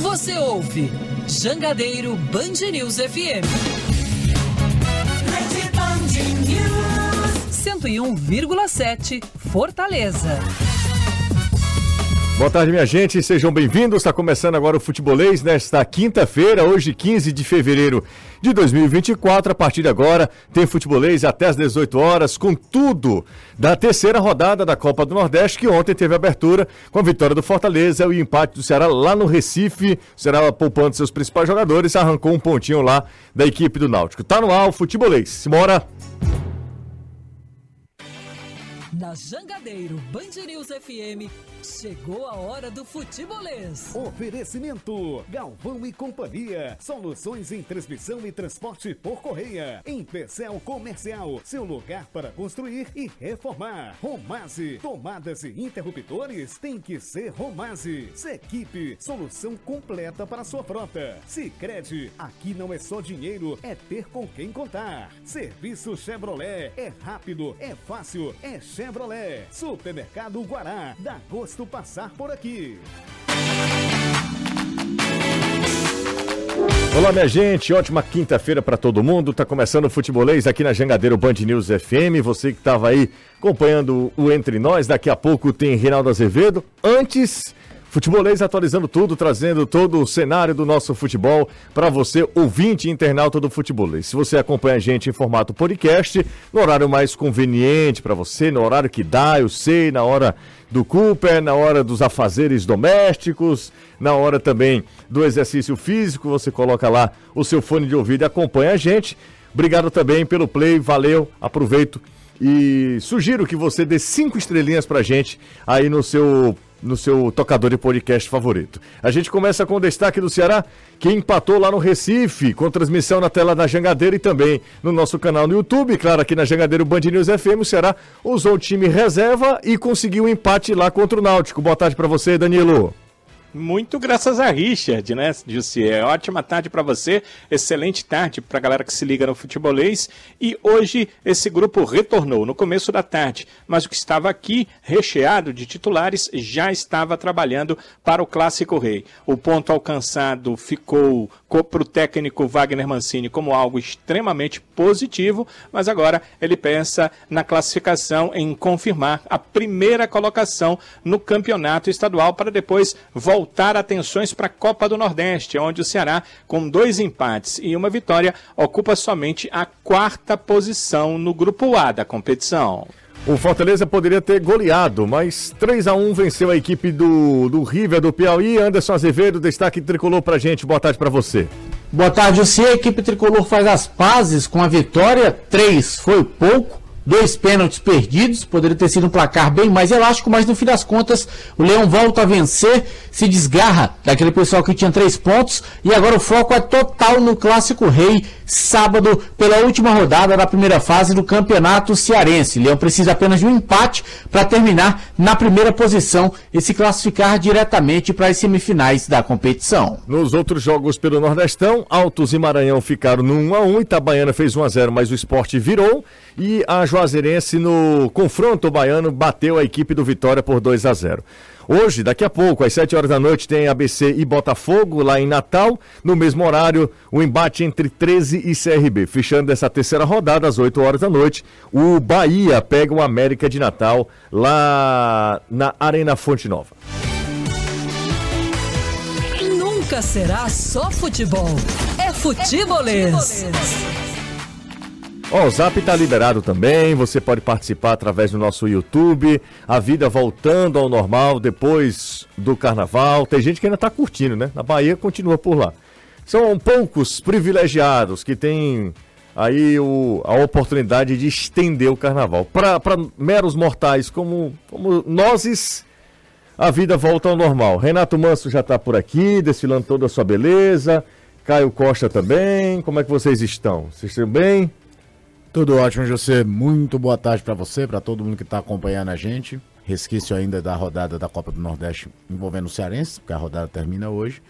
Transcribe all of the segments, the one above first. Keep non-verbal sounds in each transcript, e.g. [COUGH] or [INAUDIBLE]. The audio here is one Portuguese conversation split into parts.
Você ouve Jangadeiro Band News FM. 101,7 Fortaleza. Boa tarde, minha gente. Sejam bem-vindos. Está começando agora o Futebolês nesta quinta-feira, hoje 15 de fevereiro de 2024. A partir de agora, tem Futebolês até às 18 horas, com tudo da terceira rodada da Copa do Nordeste, que ontem teve abertura com a vitória do Fortaleza e o empate do Ceará lá no Recife. O Ceará poupando seus principais jogadores, arrancou um pontinho lá da equipe do Náutico. Tá no ar o Futebolês. Simbora! Na Jangadeiro Band News FM, chegou a hora do futebolês. Oferecimento: Galvão e Companhia. Soluções em transmissão e transporte por correia. Em Pecel Comercial, seu lugar para construir e reformar. Romase, tomadas e interruptores tem que ser Romase. Sequipe, solução completa para sua frota. Sicredi, aqui não é só dinheiro, é ter com quem contar. Serviço Chevrolet, é rápido, é fácil, é Chevrolet. Supermercado Guará, dá gosto passar por aqui. Olá, minha gente, ótima quinta-feira para todo mundo. Tá começando o futebolês aqui na Jangadeiro Band News FM. Você que estava aí acompanhando o Entre Nós, daqui a pouco tem Reinaldo Azevedo. Antes, Futebolês atualizando tudo, trazendo todo o cenário do nosso futebol para você, ouvinte e internauta do Futebolês. Se você acompanha a gente em formato podcast, no horário mais conveniente para você, no horário que dá, eu sei, na hora do Cooper, na hora dos afazeres domésticos, na hora também do exercício físico, você coloca lá o seu fone de ouvido e acompanha a gente. Obrigado também pelo play, valeu, aproveito e sugiro que você dê cinco estrelinhas pra gente aí no seu no seu tocador de podcast favorito. A gente começa com o destaque do Ceará, que empatou lá no Recife, com transmissão na tela da Jangadeira e também no nosso canal no YouTube. Claro, aqui na Jangadeira, o Band News FM, o Ceará usou o time reserva e conseguiu um empate lá contra o Náutico. Boa tarde para você, Danilo. Muito graças a Richard, né, Jussier? Ótima tarde para você, excelente tarde para a galera que se liga no futebolês. E hoje esse grupo retornou no começo da tarde, mas o que estava aqui recheado de titulares já estava trabalhando para o Clássico Rei. O ponto alcançado ficou para o técnico Wagner Mancini como algo extremamente positivo, mas agora ele pensa na classificação em confirmar a primeira colocação no campeonato estadual para depois voltar voltar atenções para a Copa do Nordeste, onde o Ceará, com dois empates e uma vitória, ocupa somente a quarta posição no grupo A da competição. O Fortaleza poderia ter goleado, mas 3 a 1 venceu a equipe do, do River do Piauí. Anderson Azevedo, destaque tricolor pra gente. Boa tarde para você. Boa tarde, você. A equipe tricolor faz as pazes com a vitória. Três foi pouco dois pênaltis perdidos, poderia ter sido um placar bem mais elástico, mas no fim das contas o Leão volta a vencer, se desgarra daquele pessoal que tinha três pontos e agora o foco é total no Clássico Rei, sábado, pela última rodada da primeira fase do Campeonato Cearense. Leão precisa apenas de um empate para terminar na primeira posição e se classificar diretamente para as semifinais da competição. Nos outros jogos pelo Nordestão, Altos e Maranhão ficaram no 1 a 1, Itabaiana fez 1 a 0, mas o esporte virou e a Juazeirense no confronto baiano bateu a equipe do Vitória por 2 a 0. Hoje, daqui a pouco, às 7 horas da noite, tem ABC e Botafogo lá em Natal. No mesmo horário, o embate entre 13 e CRB. Fechando essa terceira rodada, às 8 horas da noite, o Bahia pega o América de Natal lá na Arena Fonte Nova. Nunca será só futebol. É futebolês. O Zap tá liberado também, você pode participar através do nosso YouTube. A vida voltando ao normal depois do carnaval. Tem gente que ainda tá curtindo, né? Na Bahia continua por lá. São poucos privilegiados que têm aí o, a oportunidade de estender o carnaval. Para meros mortais como, como nós, a vida volta ao normal. Renato Manso já está por aqui, desfilando toda a sua beleza. Caio Costa também. Como é que vocês estão? Vocês estão bem? Tudo ótimo, José. Muito boa tarde para você, para todo mundo que está acompanhando a gente. Resquício ainda da rodada da Copa do Nordeste envolvendo o Cearense, porque a rodada termina hoje.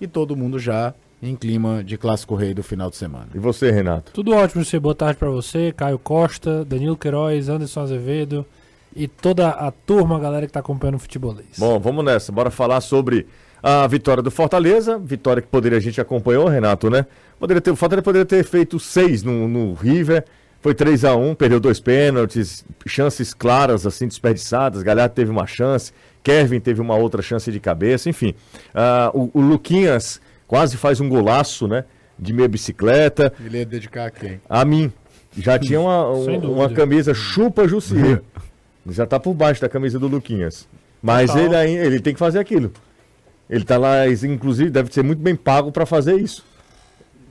E todo mundo já em clima de clássico rei do final de semana. E você, Renato? Tudo ótimo, José. Boa tarde para você, Caio Costa, Danilo Queiroz, Anderson Azevedo e toda a turma, a galera que está acompanhando o futebolês. Bom, vamos nessa. Bora falar sobre a vitória do Fortaleza, vitória que poderia a gente acompanhou, Renato, né? Poderia ter, o Fortaleza poderia ter feito seis no, no River, foi 3 a 1 perdeu dois pênaltis, chances claras, assim, desperdiçadas. Galhardo teve uma chance, Kevin teve uma outra chance de cabeça, enfim. Uh, o, o, Luquinhas quase faz um golaço, né? De meia bicicleta. Ele ia dedicar a quem? A mim. Já tinha uma, um, uma camisa chupa Jussier. [LAUGHS] Já tá por baixo da camisa do Luquinhas. Mas ele, ele tem que fazer aquilo. Ele tá lá, inclusive, deve ser muito bem pago para fazer isso.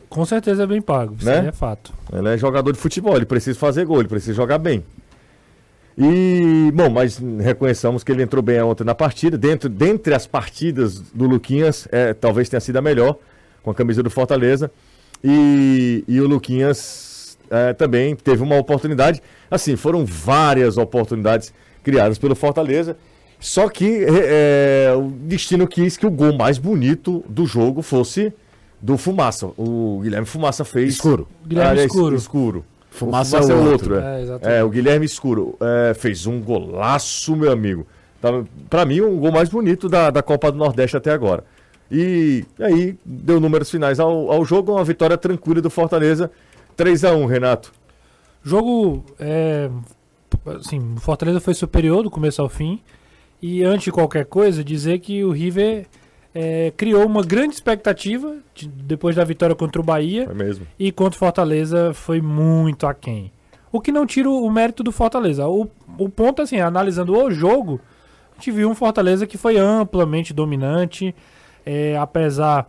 Com certeza é bem pago, isso né? é fato. Ele é jogador de futebol, ele precisa fazer gol, ele precisa jogar bem. E, bom, mas reconheçamos que ele entrou bem ontem na partida. Dentro, dentre as partidas do Luquinhas, é, talvez tenha sido a melhor, com a camisa do Fortaleza. E, e o Luquinhas é, também teve uma oportunidade. Assim, foram várias oportunidades criadas pelo Fortaleza. Só que é, o destino quis que o gol mais bonito do jogo fosse do Fumaça. O Guilherme Fumaça fez. Escuro. Guilherme ah, escuro. escuro. Fumaça, Fumaça é o outro. outro é. é, o Guilherme Escuro é, fez um golaço, meu amigo. Tá, para mim, um gol mais bonito da, da Copa do Nordeste até agora. E aí deu números finais ao, ao jogo, uma vitória tranquila do Fortaleza. 3 a 1 Renato. Jogo, é, assim, o Fortaleza foi superior do começo ao fim. E antes de qualquer coisa, dizer que o River é, criou uma grande expectativa de, depois da vitória contra o Bahia. Mesmo. E contra o Fortaleza foi muito aquém. O que não tira o mérito do Fortaleza. O, o ponto, assim, analisando o jogo, a gente viu um Fortaleza que foi amplamente dominante, é, apesar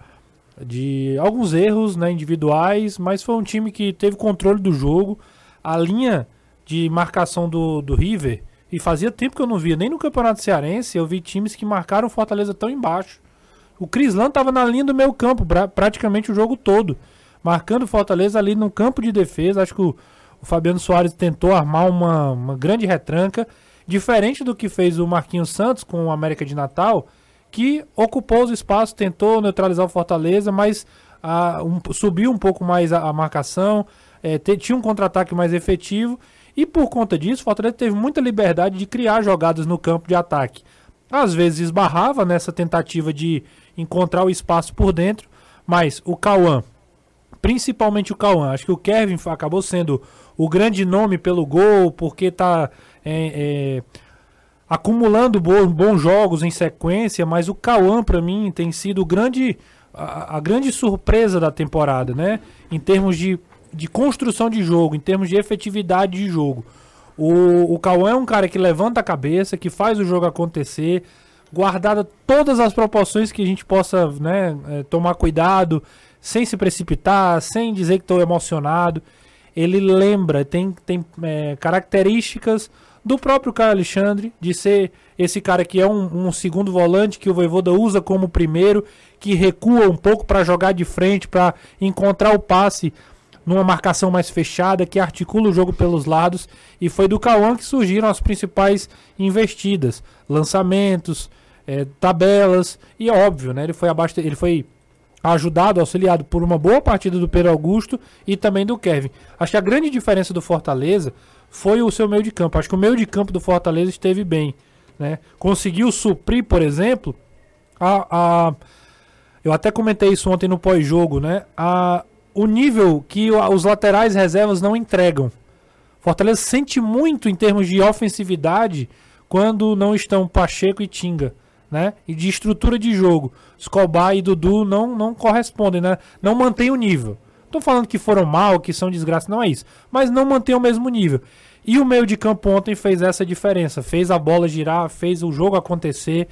de alguns erros né, individuais, mas foi um time que teve controle do jogo. A linha de marcação do, do River, e fazia tempo que eu não via, nem no Campeonato Cearense, eu vi times que marcaram Fortaleza tão embaixo. O Crislan estava na linha do meio campo pra, praticamente o jogo todo, marcando Fortaleza ali no campo de defesa. Acho que o, o Fabiano Soares tentou armar uma, uma grande retranca, diferente do que fez o Marquinhos Santos com o América de Natal, que ocupou os espaços, tentou neutralizar o Fortaleza, mas a, um, subiu um pouco mais a, a marcação, é, te, tinha um contra-ataque mais efetivo. E por conta disso, o Fortaleza teve muita liberdade de criar jogadas no campo de ataque. Às vezes esbarrava nessa tentativa de encontrar o espaço por dentro, mas o Cauã, principalmente o Cauã, acho que o Kevin acabou sendo o grande nome pelo gol, porque está é, é, acumulando bons, bons jogos em sequência, mas o Cauã, para mim, tem sido grande, a, a, grande surpresa da temporada, né? Em termos de, de construção de jogo, em termos de efetividade de jogo. O, o Cauã é um cara que levanta a cabeça, que faz o jogo acontecer, guardada todas as proporções que a gente possa né, é, tomar cuidado, sem se precipitar, sem dizer que estou emocionado. Ele lembra, tem, tem é, características do próprio Caio Alexandre, de ser esse cara que é um, um segundo volante, que o Voivoda usa como primeiro, que recua um pouco para jogar de frente, para encontrar o passe numa marcação mais fechada, que articula o jogo pelos lados. E foi do Cauã que surgiram as principais investidas, lançamentos, é, tabelas. E é óbvio, né? Ele foi abaixo, ele foi ajudado, auxiliado por uma boa partida do Pedro Augusto e também do Kevin. Acho que a grande diferença do Fortaleza foi o seu meio de campo. Acho que o meio de campo do Fortaleza esteve bem. Né? Conseguiu suprir, por exemplo, a, a eu até comentei isso ontem no pós-jogo, né? A, o nível que os laterais reservas não entregam. Fortaleza sente muito em termos de ofensividade quando não estão Pacheco e Tinga, né? E de estrutura de jogo. Escobar e Dudu não, não correspondem, né? Não mantém o nível. Tô falando que foram mal, que são desgraça, não é isso. Mas não mantém o mesmo nível. E o meio de campo ontem fez essa diferença. Fez a bola girar, fez o jogo acontecer.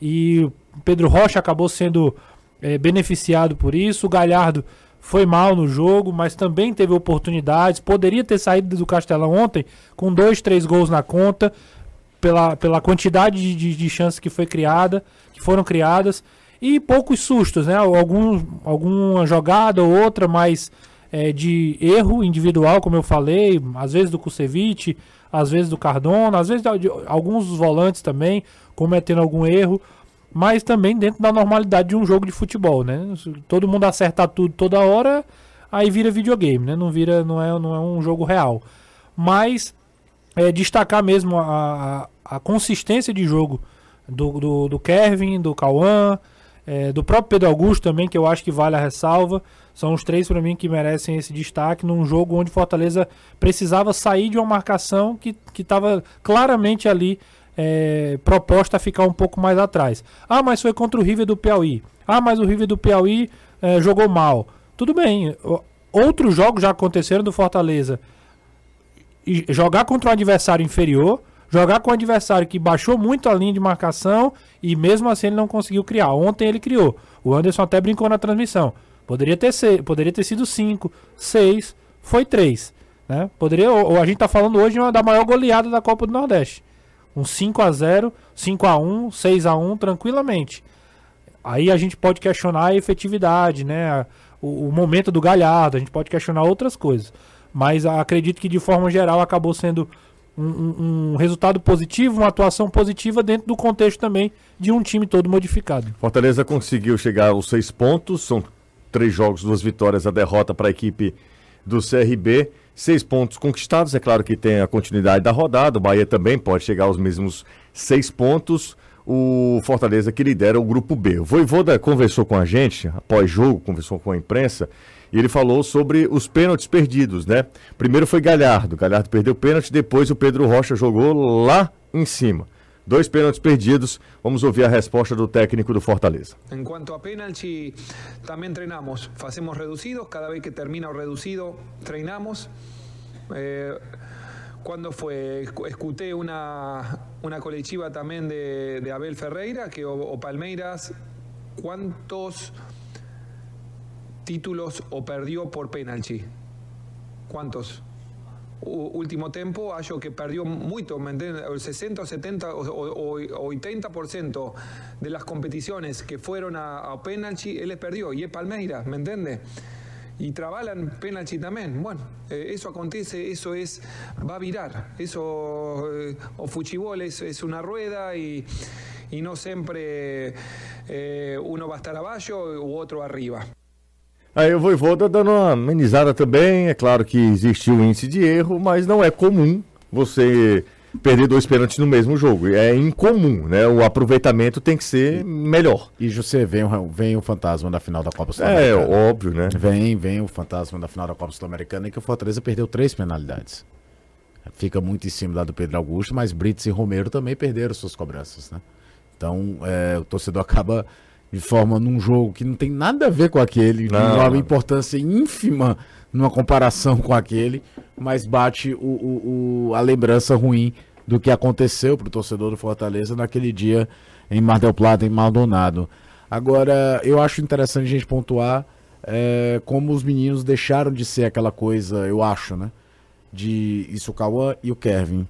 E Pedro Rocha acabou sendo é, beneficiado por isso. O Galhardo foi mal no jogo, mas também teve oportunidades. Poderia ter saído do Castelão ontem com dois, três gols na conta, pela, pela quantidade de, de, de chances que foi criada, que foram criadas. E poucos sustos, né? Algum, alguma jogada ou outra, mas é, de erro individual, como eu falei, às vezes do Kusevich, às vezes do Cardona, às vezes de, de alguns dos volantes também cometendo algum erro mas também dentro da normalidade de um jogo de futebol, né? Todo mundo acertar tudo toda hora, aí vira videogame, né? Não vira, não é, não é um jogo real. Mas é, destacar mesmo a, a, a consistência de jogo do, do, do Kevin, do Cauã, É, do próprio Pedro Augusto também, que eu acho que vale a ressalva. São os três para mim que merecem esse destaque num jogo onde Fortaleza precisava sair de uma marcação que estava claramente ali é, proposta a ficar um pouco mais atrás. Ah, mas foi contra o River do Piauí. Ah, mas o River do Piauí é, jogou mal. Tudo bem. Outros jogos já aconteceram do Fortaleza. E jogar contra um adversário inferior jogar com um adversário que baixou muito a linha de marcação e mesmo assim ele não conseguiu criar. Ontem ele criou. O Anderson até brincou na transmissão. Poderia ter, ser, poderia ter sido 5, 6, foi 3. Né? Poderia, ou, a gente está falando hoje uma, da maior goleada da Copa do Nordeste. Um 5 a 0 5 a 1 6 a 1 tranquilamente. Aí a gente pode questionar a efetividade, né? O, o momento do Galhardo, a gente pode questionar outras coisas. Mas acredito que de forma geral acabou sendo um, um, resultado positivo, uma atuação positiva dentro do contexto também de um time todo modificado. Fortaleza conseguiu chegar aos seis pontos, são três jogos, duas vitórias, a derrota para a equipe do CRB. Seis pontos conquistados, é claro que tem a continuidade da rodada, o Bahia também pode chegar aos mesmos seis pontos. O Fortaleza que lidera o grupo B. O Voivoda conversou com a gente, após jogo, conversou com a imprensa, e ele falou sobre os pênaltis perdidos, né? Primeiro foi Galhardo, Galhardo perdeu o pênalti, depois o Pedro Rocha jogou lá em cima. Dois pênaltis perdidos. Vamos ouvir a resposta do técnico do Fortaleza. Em quanto a pênalti, também treinamos. Fazemos reducidos. Cada vez que termina o reducido, treinamos. Eh, cuando fue, escuté una, una colectiva también de, de Abel Ferreira, que o, o Palmeiras, ¿cuántos títulos o perdió por penalti? ¿Cuántos? Último tiempo, acho que perdió mucho, El 60, 70 o, 80% de las competiciones que fueron a, a penalti, él les perdió. Y es Palmeiras, ¿me entiende? Y trabalan penalti también. Bueno, eh, eso acontece, eso es, va a virar. Eso, eh, o fuchibol es, una rueda y, y no siempre eh, uno va a estar abajo u otro arriba. Aí o Voivoda dando uma amenizada também. É claro que existiu um índice de erro, mas não é comum você perder dois pênaltis no mesmo jogo. É incomum, né? O aproveitamento tem que ser melhor. E você vem, vem o fantasma da final da Copa Sul-Americana. É, óbvio, né? Vem, vem o fantasma da final da Copa Sul-Americana e que o Fortaleza perdeu três penalidades. Fica muito em cima lá do Pedro Augusto, mas Brits e Romero também perderam suas cobranças, né? Então, é, o torcedor [LAUGHS] acaba de forma num jogo que não tem nada a ver com aquele, não, uma importância ínfima numa comparação com aquele, mas bate o, o, o, a lembrança ruim do que aconteceu para o torcedor do Fortaleza naquele dia em Mar del Plata, em Maldonado. Agora, eu acho interessante a gente pontuar é, como os meninos deixaram de ser aquela coisa, eu acho, né? De isso o Cauã e o Kevin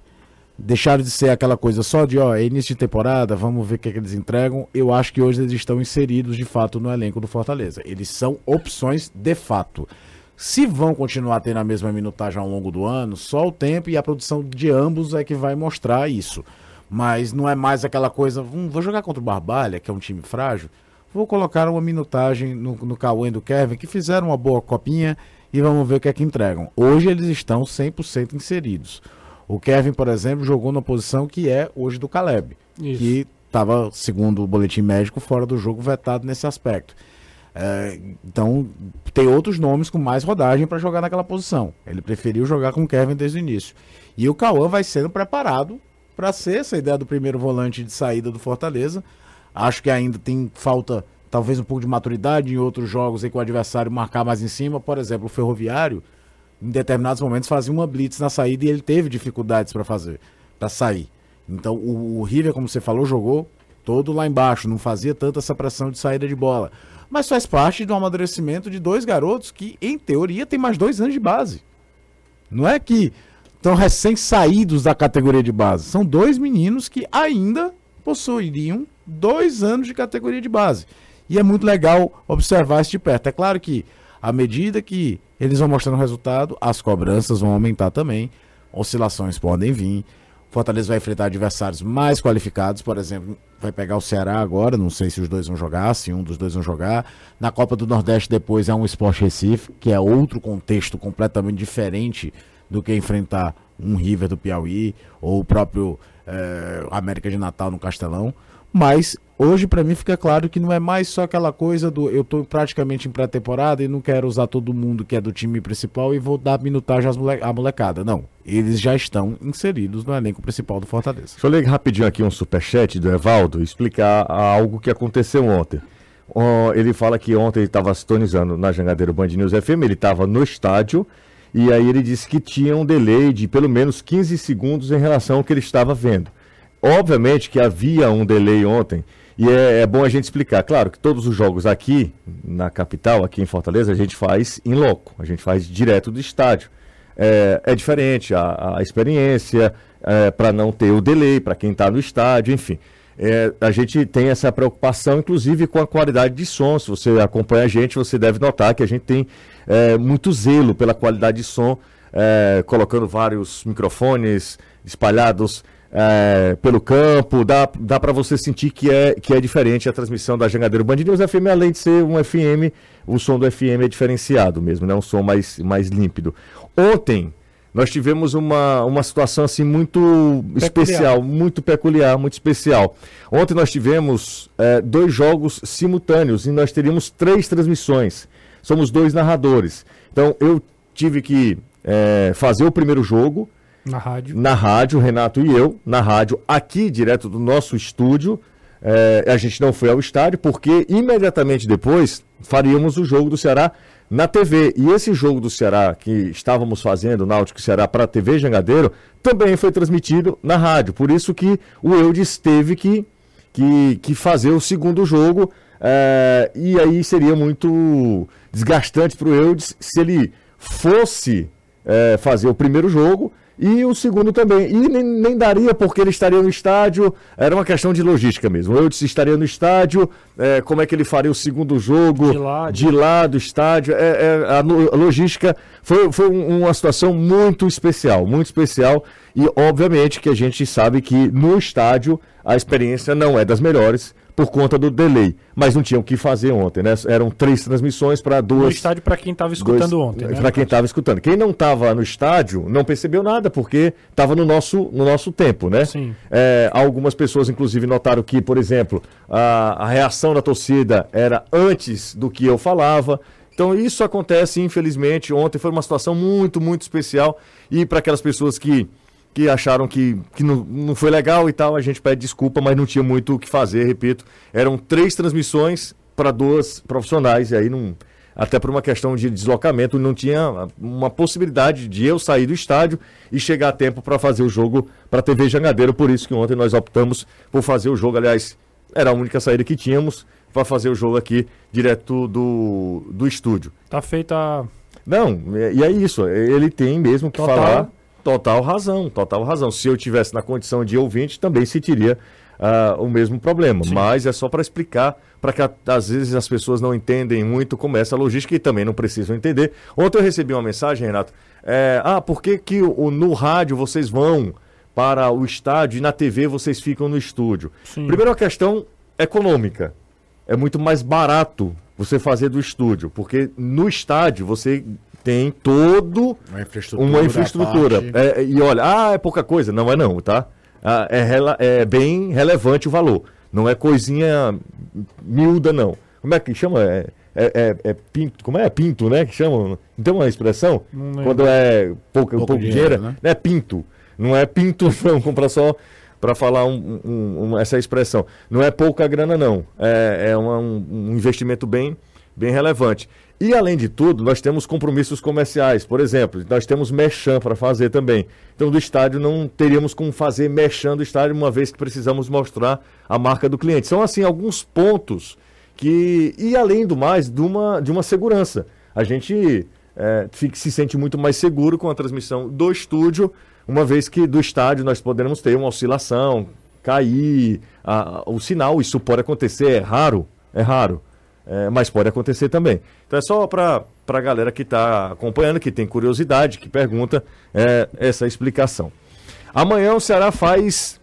deixaram de ser aquela coisa só de, ó, é início de temporada, vamos ver o que, é que eles entregam. Eu acho que hoje eles estão inseridos de fato no elenco do Fortaleza. Eles são opções de fato. Se vão continuar tendo a mesma minutagem ao longo do ano, só o tempo e a produção de ambos é que vai mostrar isso. Mas não é mais aquela coisa, hum, vou jogar contra o Barbalha, que é um time frágil, vou colocar uma minutagem no, no Cauê e do Kevin, que fizeram uma boa copinha e vamos ver o que é que entregam. Hoje eles estão 100% inseridos. O Kevin, por exemplo, jogou na posição que é hoje do Caleb, Isso. que estava, segundo o boletim médico, fora do jogo vetado nesse aspecto. É, então, tem outros nomes com mais rodagem para jogar naquela posição. Ele preferiu jogar com o Kevin desde o início. E o Cauã vai sendo preparado para ser essa ideia do primeiro volante de saída do Fortaleza. Acho que ainda tem falta, talvez, um pouco de maturidade em outros jogos em que o adversário marcar mais em cima. Por exemplo, o Ferroviário em determinados momentos fazia uma blitz na saída e ele teve dificuldades para fazer, para sair. Então o, o River, como você falou, jogou todo lá embaixo, não fazia tanta essa pressão de saída de bola. Mas faz parte do amadurecimento de dois garotos que, em teoria, têm mais dois anos de base. Não é que estão recém-saídos da categoria de base. São dois meninos que ainda possuiriam dois anos de categoria de base. E é muito legal observar isso de perto. É claro que, à medida que eles vão mostrando o resultado, as cobranças vão aumentar também, oscilações podem vir. Fortaleza vai enfrentar adversários mais qualificados, por exemplo, vai pegar o Ceará agora, não sei se os dois vão jogar, se um dos dois vão jogar. Na Copa do Nordeste depois é um Sport Recife, que é outro contexto completamente diferente do que enfrentar um River do Piauí ou o próprio é, América de Natal no Castelão. Mas hoje para mim fica claro que não é mais só aquela coisa do eu tô praticamente em pré-temporada e não quero usar todo mundo que é do time principal e vou dar minutagem mole à molecada. Não, eles já estão inseridos no elenco principal do Fortaleza. Deixa eu ler rapidinho aqui um superchat do Evaldo explicar algo que aconteceu ontem. Oh, ele fala que ontem ele estava sintonizando na Jangadeiro Band News FM, ele estava no estádio e aí ele disse que tinha um delay de pelo menos 15 segundos em relação ao que ele estava vendo. Obviamente que havia um delay ontem e é, é, bom a gente explicar. Claro que todos os jogos aqui na capital, aqui em Fortaleza, a gente faz em loco, a gente faz direto do estádio. É, é diferente a, a experiência, é, para não ter o delay, para quem está no estádio, enfim. É, a gente tem essa preocupação, inclusive, com a qualidade de som. Se você acompanha a gente, você deve notar que a gente tem é, muito zelo pela qualidade de som, é, colocando vários microfones espalhados é, pelo campo. Dá, dá para você sentir que é, que é diferente a transmissão da Jangadeiro Band News FM, além de ser um FM, o som do FM é diferenciado mesmo, né? um som mais, mais límpido. Ontem, nós tivemos uma, uma situação assim muito peculiar. especial, muito peculiar, muito especial. Ontem nós tivemos é, dois jogos simultâneos e nós teríamos três transmissões. Somos dois narradores. Então eu tive que é, fazer o primeiro jogo. Na rádio. Na rádio, Renato e eu, na rádio, aqui direto do nosso estúdio. É, a gente não foi ao estádio porque imediatamente depois faríamos o jogo do Ceará na TV. E esse jogo do Ceará que estávamos fazendo, Náutico Ceará, para a TV Jangadeiro, também foi transmitido na rádio. Por isso que o Eudes teve que, que, que fazer o segundo jogo. É, e aí seria muito desgastante para o Eudes se ele fosse é, fazer o primeiro jogo e o segundo também. E nem, nem, daria porque ele estaria no estádio, era uma questão de logística mesmo. Eu estaria no estádio, é, como é que ele faria o segundo jogo de lá, de lá do estádio. É, é, a, a, logística foi, foi uma situação muito especial, muito especial. E obviamente que a gente sabe que no estádio a experiência não é das melhores por conta do delay. Mas não tinham o que fazer ontem, né? Eram três transmissões para duas. No estádio para quem estava escutando dois, ontem. Né? Para quem estava escutando. Quem não estava no estádio não percebeu nada, porque estava no nosso, no nosso tempo, né? Sim. É, algumas pessoas, inclusive, notaram que, por exemplo, a, a reação da torcida era antes do que eu falava. Então isso acontece, infelizmente. Ontem foi uma situação muito, muito especial. E para aquelas pessoas que que acharam que, que não, não foi legal e tal, a gente pede desculpa, mas não tinha muito o que fazer, repito. Eram três transmissões para duas profissionais, e aí não. Até por uma questão de deslocamento, não tinha uma possibilidade de eu sair do estádio e chegar a tempo para fazer o jogo para a TV Jangadeiro. Por isso que ontem nós optamos por fazer o jogo. Aliás, era a única saída que tínhamos para fazer o jogo aqui direto do, do estúdio. Tá feita. Não, e é isso. Ele tem mesmo que Total. falar Total razão, total razão. Se eu tivesse na condição de ouvinte, também sentiria uh, o mesmo problema. Sim. Mas é só para explicar, para que às vezes as pessoas não entendem muito como é essa logística e também não precisam entender. Ontem eu recebi uma mensagem, Renato. É, ah, por que, que o, no rádio vocês vão para o estádio e na TV vocês ficam no estúdio? Sim. Primeiro a questão econômica. É muito mais barato você fazer do estúdio, porque no estádio você tem todo uma infraestrutura. Uma infraestrutura. É, e olha, ah, é pouca coisa. Não é não, tá? Ah, é, é bem relevante o valor. Não é coisinha miúda, não. Como é que chama? É, é, é, é pinto, como é? Pinto, né? Que chamam. Não tem uma expressão? Quando é pouco, pouco, pouco dinheiro, dinheiro né? É pinto. Não é pinto, [LAUGHS] não, comprar só para falar um, um, um, essa expressão. Não é pouca grana, não. É, é uma, um investimento bem, bem relevante. E, além de tudo, nós temos compromissos comerciais. Por exemplo, nós temos merchan para fazer também. Então, do estádio não teríamos como fazer merchan do estádio, uma vez que precisamos mostrar a marca do cliente. São, assim, alguns pontos que... E, além do mais, de uma, de uma segurança. A gente é, fica, se sente muito mais seguro com a transmissão do estúdio, uma vez que do estádio nós poderemos ter uma oscilação, cair, a, o sinal. Isso pode acontecer, é raro, é raro é, mas pode acontecer também. Então é só para a galera que está acompanhando, que tem curiosidade, que pergunta é, essa explicação. Amanhã o Ceará faz.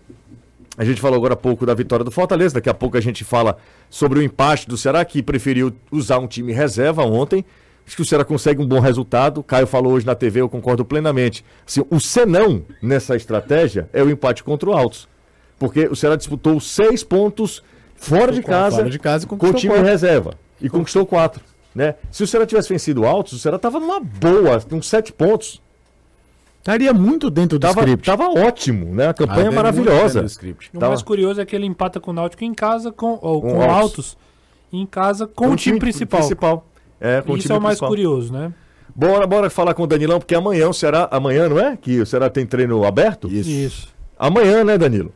A gente falou agora há pouco da vitória do Fortaleza, daqui a pouco a gente fala sobre o empate do Ceará, que preferiu usar um time reserva ontem. Acho que o Ceará consegue um bom resultado. Caio falou hoje na TV, eu concordo plenamente. Assim, o senão nessa estratégia é o empate contra o Altos. Porque o Ceará disputou seis pontos fora de casa, fora de casa com o time quatro. reserva. E conquistou quatro. Né? Se o Ceará tivesse vencido o Altos, o Ceará tava numa boa, com sete pontos. Estaria muito dentro do Tava, script. tava ótimo, né? A campanha Ah, maravilhosa. do script. O Tava- mais curioso é que ele empata com o Náutico em casa, com, ou, Com com o o Altos. Altos, e em casa com, o time, principal. É, com o Isso time é o mais principal. curioso, né? Bora, bora falar com o Danilão, porque amanhã o Ceará. Amanhã, não é? Que o Ceará tem treino aberto? Isso. Isso. Amanhã, né, Danilo?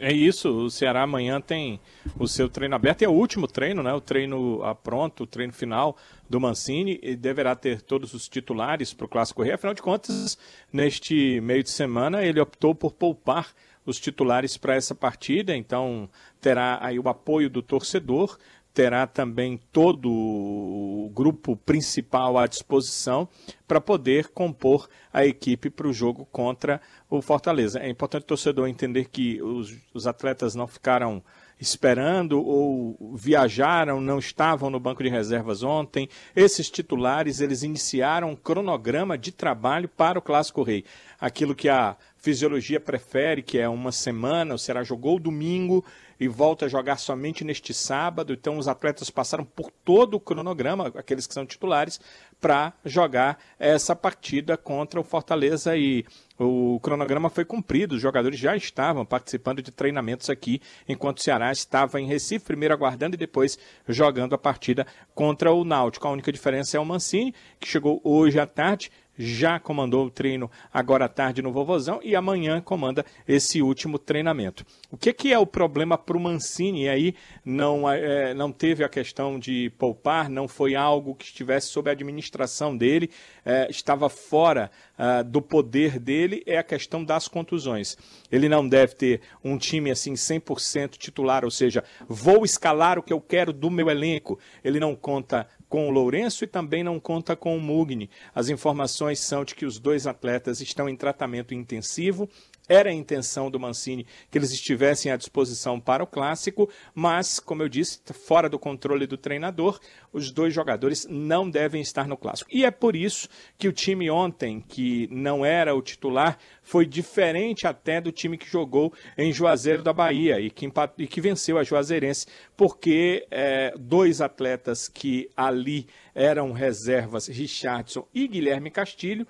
É isso, o Ceará amanhã tem o seu treino aberto, é o último treino, né? O treino ah, pronto, o treino final do Mancini, e deverá ter todos os titulares para o Clássico Rei. Afinal de contas, neste meio de semana, ele optou por poupar os titulares para essa partida, então terá aí o apoio do torcedor, terá também todo o grupo principal à disposição para poder compor a equipe para o jogo contra o Fortaleza. É importante o torcedor entender que os, os atletas não ficaram esperando ou viajaram, não estavam no banco de reservas ontem. Esses titulares, eles iniciaram um cronograma de trabalho para o Clássico Rei. Aquilo que a fisiologia prefere, que é uma semana, o Ceará jogou domingo e volta a jogar somente neste sábado. Então os atletas passaram por todo o cronograma, aqueles que são titulares, para jogar essa partida contra o Fortaleza e o cronograma foi cumprido, os jogadores já estavam participando de treinamentos aqui, enquanto o Ceará estava em Recife, primeiro aguardando e depois jogando a partida contra o Náutico. A única diferença é o Mancini, que chegou hoje à tarde, já comandou o treino agora à tarde no Vovozão e amanhã comanda esse último treinamento. O que, que é o problema para o Mancini? E aí não, é, não teve a questão de poupar, não foi algo que estivesse sob a administração dele, é, estava fora ah, do poder dele, é a questão das contusões. Ele não deve ter um time assim 100% titular, ou seja, vou escalar o que eu quero do meu elenco. Ele não conta com o Lourenço e também não conta com o Mugni. As informações são de que os dois atletas estão em tratamento intensivo. Era a intenção do Mancini que eles estivessem à disposição para o clássico, mas, como eu disse, fora do controle do treinador, os dois jogadores não devem estar no clássico. E é por isso que o time ontem, que não era o titular, foi diferente até do time que jogou em Juazeiro da Bahia e que, empat... e que venceu a Juazeirense, porque é, dois atletas que ali eram reservas, Richardson e Guilherme Castilho,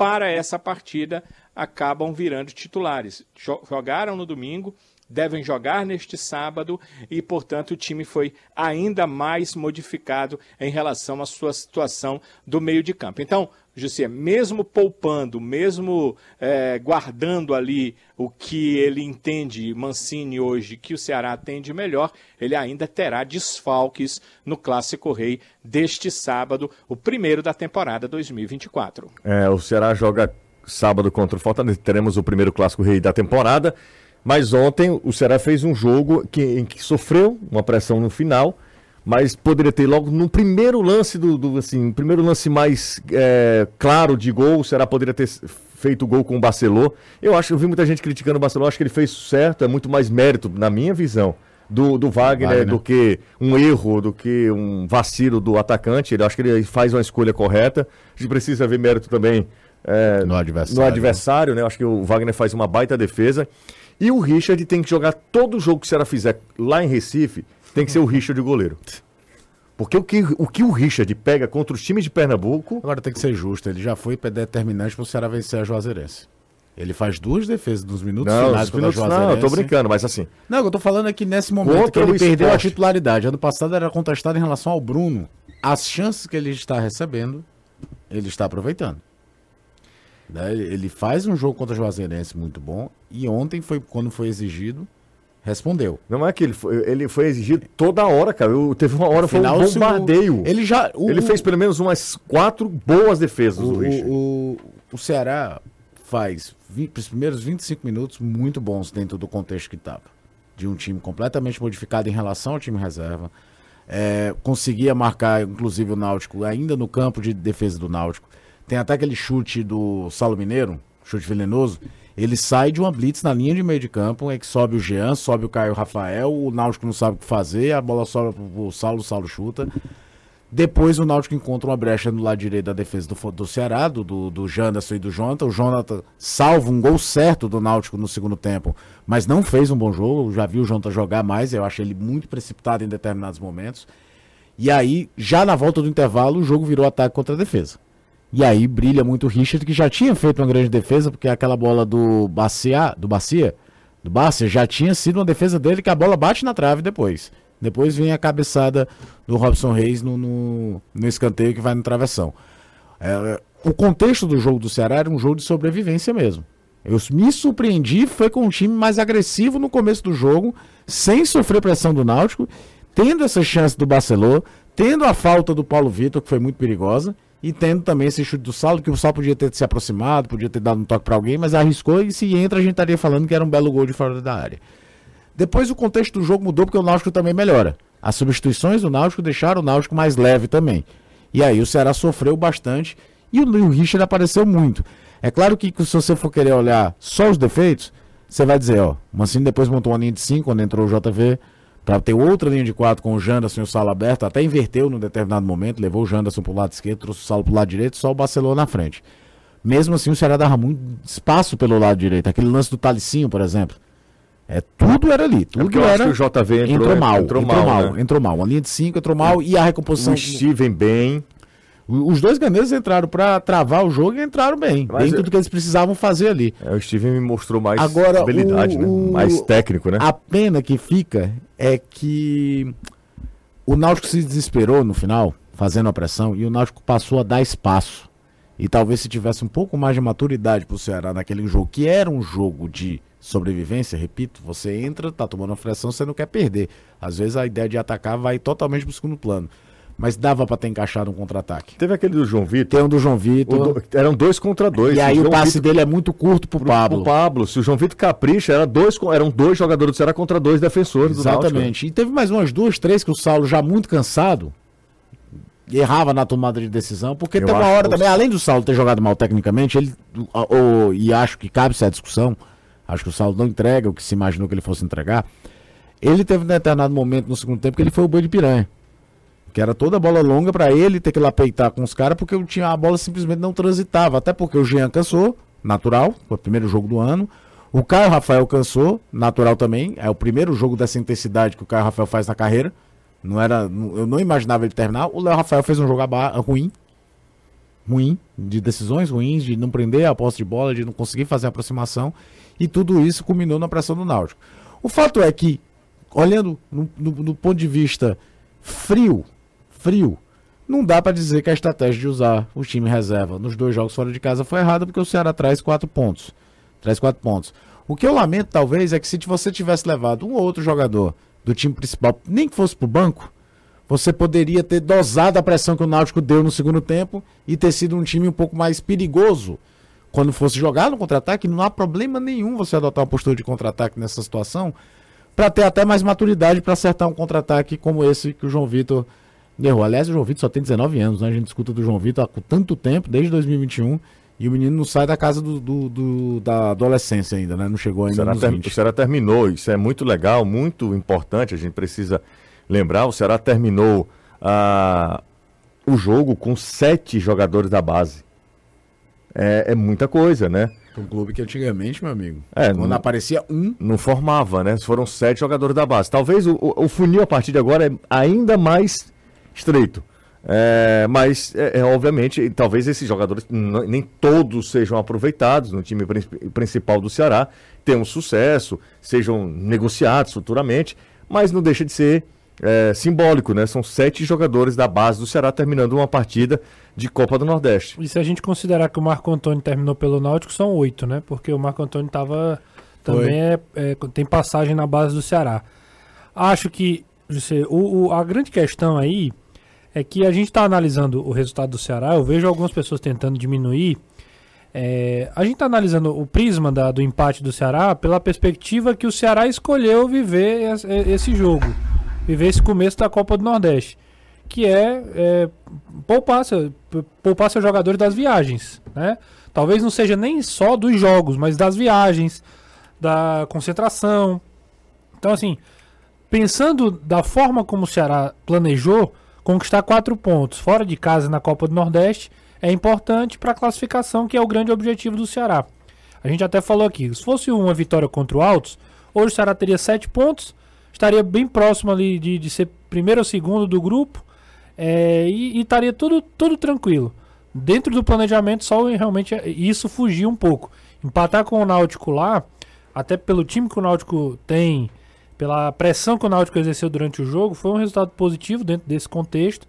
para essa partida acabam virando titulares. Jogaram no domingo, devem jogar neste sábado e, portanto, o time foi ainda mais modificado em relação à sua situação do meio de campo. Então, José, mesmo poupando, mesmo é, guardando ali o que ele entende, Mancini hoje, que o Ceará tem de melhor, ele ainda terá desfalques no Clássico Rei deste sábado, o primeiro da temporada 2024. É, o Ceará joga sábado contra o Fortaleza, teremos o primeiro Clássico Rei da temporada, mas ontem o Ceará fez um jogo que, em que sofreu uma pressão no final, mas poderia ter logo no primeiro lance do, do assim, primeiro lance mais é, claro de gol, o Ceará poderia ter feito gol com o Barcelô. Eu acho, eu vi muita gente criticando o Barcelô, acho que ele fez certo, é muito mais mérito, na minha visão, do, do Wagner, Wagner. do que um erro, do que um vacilo do atacante. Ele acho que ele faz uma escolha correta. A gente precisa ver mérito também é, No adversário. no adversário, né? Acho que o Wagner faz uma baita defesa. E o Richard tem que jogar todo jogo que o Ceará fizer lá em Recife, tem que ser o Richard de goleiro. Porque o que, o que o Richard pega contra os times de Pernambuco. Agora tem que ser justo, ele já foi determinante para o Ceará vencer a Juazeirense. Ele faz duas defesas nos minutos Não, finais a minutos, não, eu tô brincando, mas assim. Não, o que eu tô falando é que nesse momento Contra que ele perdeu a esporte. titularidade, ano passado era contestado em relação ao Bruno. As chances que ele está recebendo, ele está aproveitando. Né, Ele ele faz um jogo contra a Juazeirense muito bom e ontem foi quando foi exigido, respondeu. Não é que ele foi, ele foi exigido toda hora, cara. Eu, teve uma hora, foi um Final, se o- bombardeio. Ele já o- Ele fez pelo menos umas quatro boas defesas, o, o, Richard. o, o, Ceará faz os primeiros 25 minutos muito bons dentro do contexto que estava. De um time completamente modificado em relação ao time reserva. É, conseguia marcar, inclusive, o Náutico ainda no campo de defesa do Náutico. Tem até aquele chute do Saulo Mineiro, chute venenoso. Ele sai de uma blitz na linha de meio de campo, é que sobe o Jean, sobe o Caio Rafael, o Náutico não sabe o que fazer, a bola sobe pro Saulo, o Saulo chuta. Depois o Náutico encontra uma brecha no lado direito da defesa do, do Ceará, do, do, do Janderson e do Jonathan. O Jonathan salva um gol certo do Náutico no segundo tempo, mas não fez um bom jogo. Eu já vi o Jonathan jogar mais, eu achei ele muito precipitado em determinados momentos. E aí, já na volta do intervalo, o jogo virou ataque contra a defesa. E aí brilha muito o Richard, que já tinha feito uma grande defesa, porque aquela bola do Bacia, do Bacia, do Bacia já tinha sido uma defesa dele que a bola bate na trave depois. Depois vem a cabeçada do Robson Reis no, no, no escanteio que vai no travessão. É, o contexto do jogo do Ceará era um jogo de sobrevivência mesmo. Eu me surpreendi, foi com um time mais agressivo no começo do jogo, sem sofrer pressão do Náutico, tendo essa chance do Barcelona, tendo a falta do Paulo Vitor, que foi muito perigosa, e tendo também esse chute do Saulo, que o Saulo podia ter se aproximado, podia ter dado um toque para alguém, mas arriscou e se entra a gente estaria falando que era um belo gol de fora da área. Depois o contexto do jogo mudou porque o Náutico também melhora. As substituições do Náutico deixaram o Náutico mais leve também. E aí o Ceará sofreu bastante e o, Richard apareceu muito. É claro que se você for querer olhar só os defeitos, você vai dizer, ó, Mancini depois montou uma linha de 5 quando entrou o JV, para ter outra linha de 4 com o Janderson e o Salo aberto, até inverteu num determinado momento, levou o Janderson pro lado esquerdo, trouxe o Salo pro lado direito, só o Barcelona na frente. Mesmo assim, o Ceará dava muito espaço pelo lado direito. Aquele lance do Talicinho, por exemplo. É, tudo era ali. Tudo É era. o JV entrou, entrou mal. entrou Entrou, mal, mal. né? Entrou mal. Uma linha de 5 entrou mal e a recomposição. O Steven bem. O- Os dois ganeiros entraram para travar o jogo e entraram bem. Mas bem eu- tudo que eles precisavam fazer ali. É, o Steven me mostrou mais Agora, habilidade, o- né? o- Mais técnico, né? A pena que fica é que o Náutico se desesperou no final, fazendo a pressão, e o Náutico passou a dar espaço. E talvez se tivesse um pouco mais de maturidade pro Ceará naquele jogo, que era um jogo de sobrevivência, repito, você entra, tá tomando uma pressão, você não quer perder. Às vezes a ideia de atacar vai totalmente pro segundo plano. Mas dava pra ter encaixado um contra-ataque. Teve aquele do João Vitor. Tem um do João o Vitor. do- eram dois contra dois. E aí João o passe Vitor- dele é muito curto pro pro- Pablo. pro Pablo. Se o João Vitor capricha, era dois, eram dois jogadores do Ceará contra dois defensores do. Exatamente. E teve mais umas duas, três que o Saulo, já muito cansado, errava na tomada de decisão, porque Eu tem uma hora também, o- além do Saulo ter jogado mal tecnicamente, ele, o- o- e acho que cabe essa discussão, acho que o Saulo não entrega o que se imaginou que ele fosse entregar, ele teve um determinado momento no segundo tempo que ele foi o boi de piranha. Que era toda bola longa pra ele ter que lá peitar com os caras, porque o time- a bola simplesmente não transitava. Até porque o Jean cansou, natural, foi o primeiro jogo do ano. O Caio Rafael cansou, natural também. É o primeiro jogo dessa intensidade que o Caio Rafael faz na carreira. Não era, eu não imaginava ele terminar. O Léo Rafael fez um jogo ruim. Ruim, de decisões ruins, de não prender a posse de bola, de não conseguir fazer a aproximação. E tudo isso culminou na pressão do Náutico. O fato é que, olhando no, no- no ponto de vista frio, frio, não dá pra dizer que a estratégia de usar o time reserva nos dois jogos fora de casa foi errada, porque o Ceará traz quatro pontos. Traz quatro pontos. O que eu lamento, talvez, é que se você tivesse levado um ou outro jogador do time principal, nem que fosse pro banco, você poderia ter dosado a pressão que o Náutico deu no segundo tempo e ter sido um time um pouco mais perigoso quando fosse jogar no contra-ataque. Não há problema nenhum você adotar uma postura de contra-ataque nessa situação para ter até mais maturidade para acertar um contra-ataque como esse que o João Vitor errou. Aliás, o João Vitor só tem 19 anos, né? A gente escuta do João Vitor há tanto tempo, desde 2021, e o menino não sai da casa do, do- do- da adolescência ainda, né? Não chegou O ainda Ceará, nos ter- 20. o Ceará terminou, isso é muito legal, muito importante, a gente precisa lembrar. O Ceará terminou ah, o jogo com sete jogadores da base. É, é muita coisa, né? Um clube que antigamente, meu amigo, É, quando não- aparecia um, Não formava, né? Foram sete jogadores da base. Talvez o, o- o funil a partir de agora é ainda mais estreito. É, mas, é, é, obviamente, talvez esses jogadores nem todos sejam aproveitados no time prin- principal do Ceará, tenham sucesso, sejam negociados futuramente, mas não deixa de ser é, simbólico, né? São sete jogadores da base do Ceará terminando uma partida de Copa do Nordeste. E se a gente considerar que o Marco Antônio terminou pelo Náutico, são oito, né? Porque o Marco Antônio tava, também é, é, tem passagem na base do Ceará. Acho que, José, o, o- a grande questão aí é que a gente está analisando o resultado do Ceará, eu vejo algumas pessoas tentando diminuir. é, a gente está analisando o prisma da- do empate do Ceará pela perspectiva que o Ceará escolheu viver es- esse jogo, viver esse começo da Copa do Nordeste que é, é poupar, seu- poupar seus jogadores das viagens, né? Talvez não seja nem só dos jogos, mas das viagens, da concentração. Então, assim, pensando da forma como o Ceará planejou, conquistar quatro pontos fora de casa na Copa do Nordeste é importante para a classificação, que é o grande objetivo do Ceará. A gente até falou aqui, se fosse uma vitória contra o Altos, hoje o Ceará teria sete pontos, estaria bem próximo ali de, de ser primeiro ou segundo do grupo é, e, e, estaria tudo, tudo tranquilo. Dentro do planejamento, só realmente isso fugia um pouco. Empatar com o Náutico lá, até pelo time que o Náutico tem, pela pressão que o Náutico exerceu durante o jogo, foi um resultado positivo dentro desse contexto.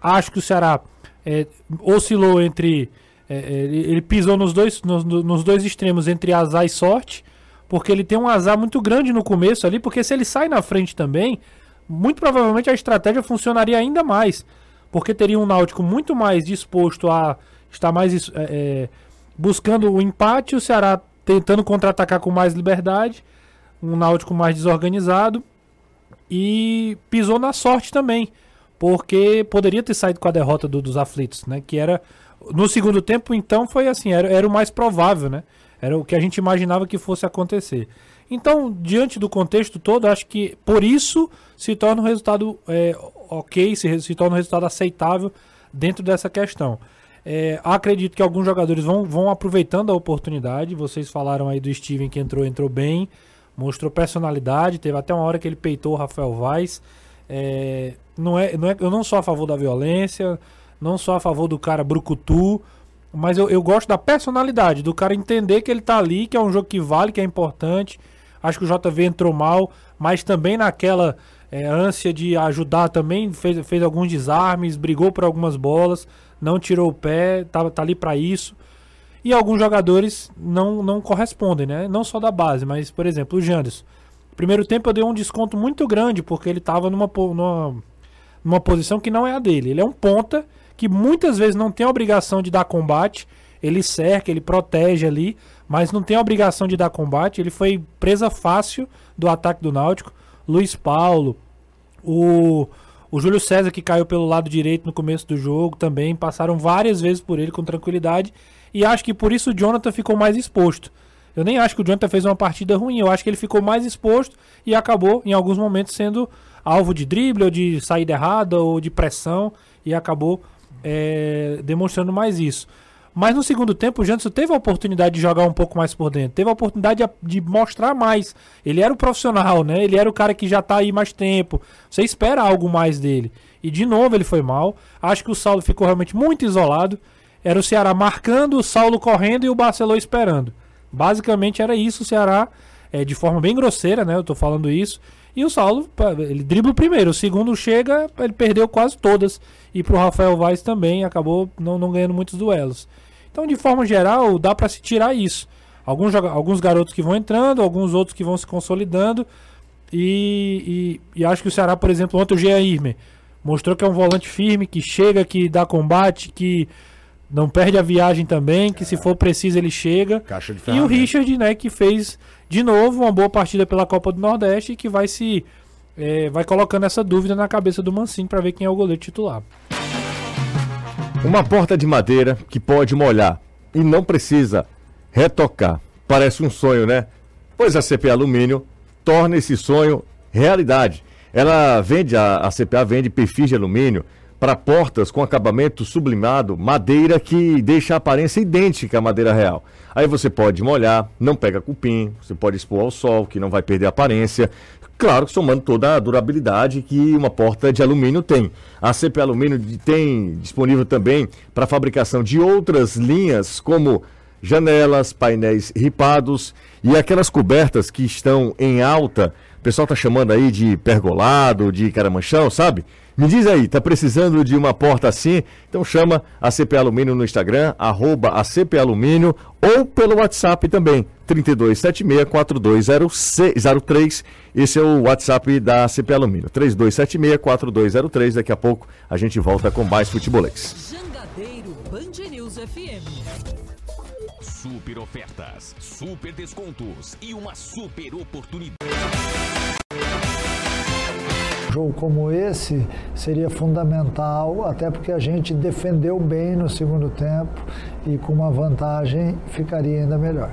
Acho que o Ceará é, oscilou entre. É, é ele, ele, pisou nos dois, nos, nos dois extremos entre azar e sorte, porque ele tem um azar muito grande no começo ali, porque se ele sai na frente também, muito provavelmente a estratégia funcionaria ainda mais, porque teria um Náutico muito mais disposto a estar mais é, é buscando o empate, o Ceará tentando contra-atacar com mais liberdade, um Náutico mais desorganizado e pisou na sorte também, porque poderia ter saído com a derrota do, dos aflitos, né? Que era no segundo tempo, então foi assim, era, era o mais provável, né? Era o que a gente imaginava que fosse acontecer. Então, diante do contexto todo, acho que por isso se torna um resultado é, ok, se, se torna um resultado aceitável dentro dessa questão. É, acredito que alguns jogadores vão, vão aproveitando a oportunidade. Vocês falaram aí do Steven que entrou, entrou bem, mostrou personalidade. Teve até uma hora que ele peitou o Rafael Vaz. É, não é, não é, eu não sou a favor da violência, não sou a favor do cara brucutu, mas eu, eu gosto da personalidade, do cara entender que ele tá ali, que é um jogo que vale, que é importante. Acho que o JV entrou mal, mas também naquela é, ânsia de ajudar também, fez, fez alguns desarmes, brigou por algumas bolas não tirou o pé, tá, tá ali para isso. E alguns jogadores não, não correspondem, né? Não só da base, mas, por exemplo, o Janderson. Primeiro tempo eu dei um desconto muito grande, porque ele estava numa, numa, numa posição que não é a dele. Ele é um ponta que muitas vezes não tem a obrigação de dar combate. Ele cerca, ele protege ali, mas não tem a obrigação de dar combate. Ele foi presa fácil do ataque do Náutico. Luiz Paulo, o o Júlio César, que caiu pelo lado direito no começo do jogo, também passaram várias vezes por ele com tranquilidade. E acho que por isso o Jonathan ficou mais exposto. Eu nem acho que o Jonathan fez uma partida ruim, eu acho que ele ficou mais exposto e acabou, em alguns momentos, sendo alvo de drible, ou de saída errada, ou de pressão, e acabou é, demonstrando mais isso. Mas no segundo tempo, o Janderson teve a oportunidade de jogar um pouco mais por dentro, teve a oportunidade de, de, mostrar mais. Ele era o profissional, né? Ele era o cara que já tá aí mais tempo. Você espera algo mais dele. E de novo ele foi mal. Acho que o Saulo ficou realmente muito isolado. Era o Ceará marcando, o Saulo correndo e o Barcelona esperando. Basicamente era isso o Ceará, é, de forma bem grosseira, né? Eu tô falando isso. E o Saulo, ele dribla o primeiro, o segundo chega, ele perdeu quase todas. E pro Rafael Vaz também acabou não, não ganhando muitos duelos. Então, de forma geral, dá para se tirar isso. Alguns, alguns garotos que vão entrando, alguns outros que vão se consolidando. E, e, e acho que o Ceará, por exemplo, ontem o Jean Irme mostrou que é um volante firme, que chega, que dá combate, que não perde a viagem também, que se for preciso ele chega. e o Richard, né, que fez de novo uma boa partida pela Copa do Nordeste e que vai se é, vai colocando essa dúvida na cabeça do Mancini para ver quem é o goleiro titular. Uma porta de madeira que pode molhar e não precisa retocar. Parece um sonho, né? Pois a CP Alumínio torna esse sonho realidade. Ela vende, a, a CPA vende perfis de alumínio para portas com acabamento sublimado, madeira que deixa a aparência idêntica à madeira real. Aí você pode molhar, não pega cupim, você pode expor ao sol, que não vai perder a aparência. Claro, somando toda a durabilidade que uma porta de alumínio tem. A CP Alumínio tem disponível também para fabricação de outras linhas, como janelas, painéis ripados e aquelas cobertas que estão em alta. O pessoal está chamando aí de pergolado, de caramanchão, sabe? Me diz aí, tá precisando de uma porta assim? Então chama a CP Alumínio no Instagram, arroba a CP Alumínio, ou pelo WhatsApp também, 3276-4203. Esse é o WhatsApp da CP Alumínio, 3276-4203. Daqui a pouco a gente volta com mais futebolês. Jangadeiro Band News FM. Super ofertas, super descontos e uma super oportunidade jogo como esse seria fundamental, até porque a gente defendeu bem no segundo tempo e com uma vantagem ficaria ainda melhor.